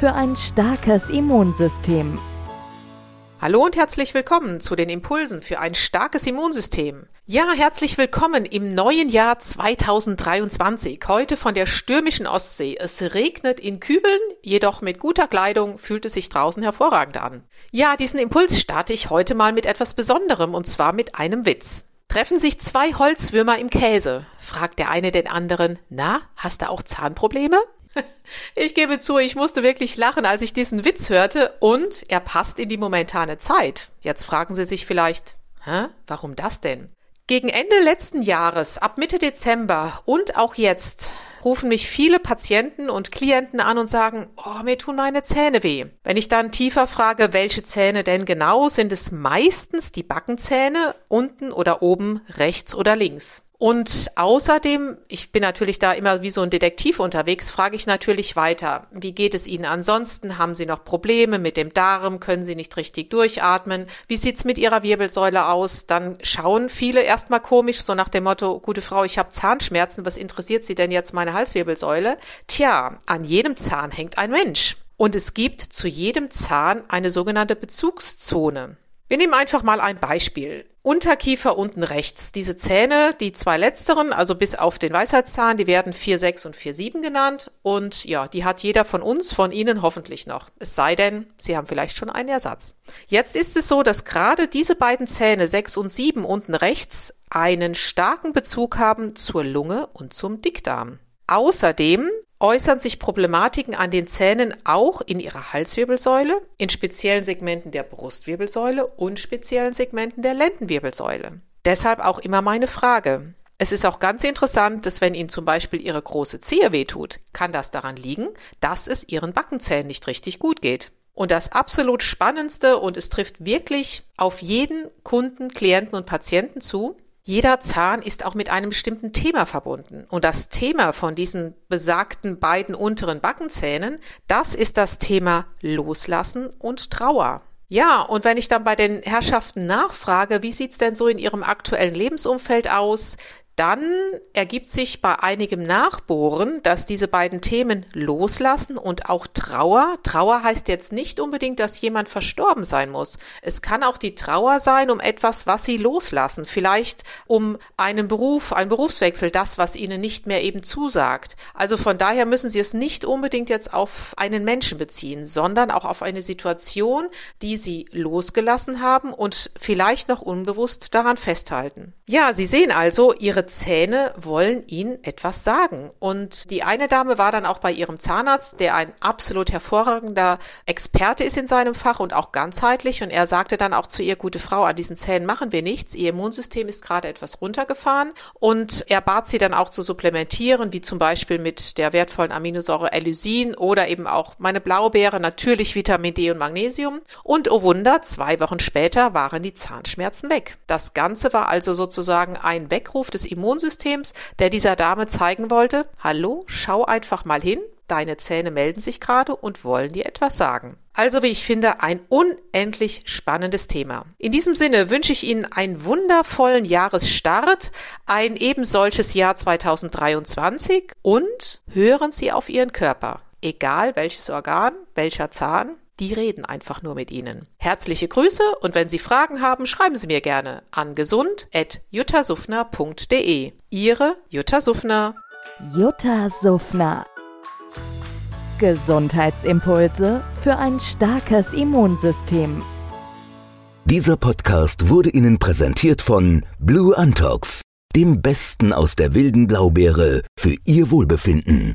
für ein starkes Immunsystem. Hallo und herzlich willkommen zu den Impulsen für ein starkes Immunsystem. Ja, herzlich willkommen im neuen Jahr 2023. Heute von der stürmischen Ostsee. Es regnet in Kübeln, jedoch mit guter Kleidung fühlt es sich draußen hervorragend an. Ja, diesen Impuls starte ich heute mal mit etwas Besonderem und zwar mit einem Witz. Treffen sich zwei Holzwürmer im Käse, fragt der eine den anderen, na, hast du auch Zahnprobleme? Ich gebe zu, ich musste wirklich lachen, als ich diesen Witz hörte und er passt in die momentane Zeit. Jetzt fragen Sie sich vielleicht, hä, warum das denn? Gegen Ende letzten Jahres, ab Mitte Dezember und auch jetzt, rufen mich viele Patienten und Klienten an und sagen, oh, mir tun meine Zähne weh. Wenn ich dann tiefer frage, welche Zähne denn genau, sind es meistens die Backenzähne unten oder oben, rechts oder links. Und außerdem, ich bin natürlich da immer wie so ein Detektiv unterwegs, frage ich natürlich weiter, wie geht es Ihnen ansonsten? Haben Sie noch Probleme mit dem Darm? Können Sie nicht richtig durchatmen? Wie sieht's mit Ihrer Wirbelsäule aus? Dann schauen viele erstmal komisch, so nach dem Motto, gute Frau, ich habe Zahnschmerzen, was interessiert Sie denn jetzt meine Halswirbelsäule? Tja, an jedem Zahn hängt ein Mensch. Und es gibt zu jedem Zahn eine sogenannte Bezugszone. Wir nehmen einfach mal ein Beispiel. Unterkiefer unten rechts. Diese Zähne, die zwei letzteren, also bis auf den Weisheitszahn, die werden 4,6 und 4,7 genannt. Und ja, die hat jeder von uns, von Ihnen hoffentlich noch. Es sei denn, Sie haben vielleicht schon einen Ersatz. Jetzt ist es so, dass gerade diese beiden Zähne 6 und 7 unten rechts einen starken Bezug haben zur Lunge und zum Dickdarm. Außerdem äußern sich Problematiken an den Zähnen auch in ihrer Halswirbelsäule, in speziellen Segmenten der Brustwirbelsäule und speziellen Segmenten der Lendenwirbelsäule. Deshalb auch immer meine Frage. Es ist auch ganz interessant, dass wenn Ihnen zum Beispiel Ihre große Zehe wehtut, kann das daran liegen, dass es Ihren Backenzähnen nicht richtig gut geht. Und das absolut Spannendste, und es trifft wirklich auf jeden Kunden, Klienten und Patienten zu, jeder Zahn ist auch mit einem bestimmten Thema verbunden. Und das Thema von diesen besagten beiden unteren Backenzähnen, das ist das Thema Loslassen und Trauer. Ja, und wenn ich dann bei den Herrschaften nachfrage, wie sieht's denn so in ihrem aktuellen Lebensumfeld aus? Dann ergibt sich bei einigem Nachbohren, dass diese beiden Themen loslassen und auch Trauer. Trauer heißt jetzt nicht unbedingt, dass jemand verstorben sein muss. Es kann auch die Trauer sein um etwas, was sie loslassen. Vielleicht um einen Beruf, einen Berufswechsel, das, was ihnen nicht mehr eben zusagt. Also von daher müssen sie es nicht unbedingt jetzt auf einen Menschen beziehen, sondern auch auf eine Situation, die sie losgelassen haben und vielleicht noch unbewusst daran festhalten. Ja, Sie sehen also, Ihre Zähne wollen Ihnen etwas sagen. Und die eine Dame war dann auch bei ihrem Zahnarzt, der ein absolut hervorragender Experte ist in seinem Fach und auch ganzheitlich. Und er sagte dann auch zu ihr, gute Frau, an diesen Zähnen machen wir nichts. Ihr Immunsystem ist gerade etwas runtergefahren. Und er bat sie dann auch zu supplementieren, wie zum Beispiel mit der wertvollen Aminosäure Elysin oder eben auch meine Blaubeere, natürlich Vitamin D und Magnesium. Und oh Wunder, zwei Wochen später waren die Zahnschmerzen weg. Das Ganze war also sozusagen ein Weckruf des Immunsystems der dieser Dame zeigen wollte, hallo, schau einfach mal hin, deine Zähne melden sich gerade und wollen dir etwas sagen. Also, wie ich finde, ein unendlich spannendes Thema. In diesem Sinne wünsche ich Ihnen einen wundervollen Jahresstart, ein eben solches Jahr 2023 und hören Sie auf Ihren Körper. Egal welches Organ, welcher Zahn, die reden einfach nur mit Ihnen. Herzliche Grüße und wenn Sie Fragen haben, schreiben Sie mir gerne an gesund.juttasufner.de. Ihre Jutta Suffner. Jutta Suffner. Gesundheitsimpulse für ein starkes Immunsystem. Dieser Podcast wurde Ihnen präsentiert von Blue Antox, dem Besten aus der wilden Blaubeere für Ihr Wohlbefinden.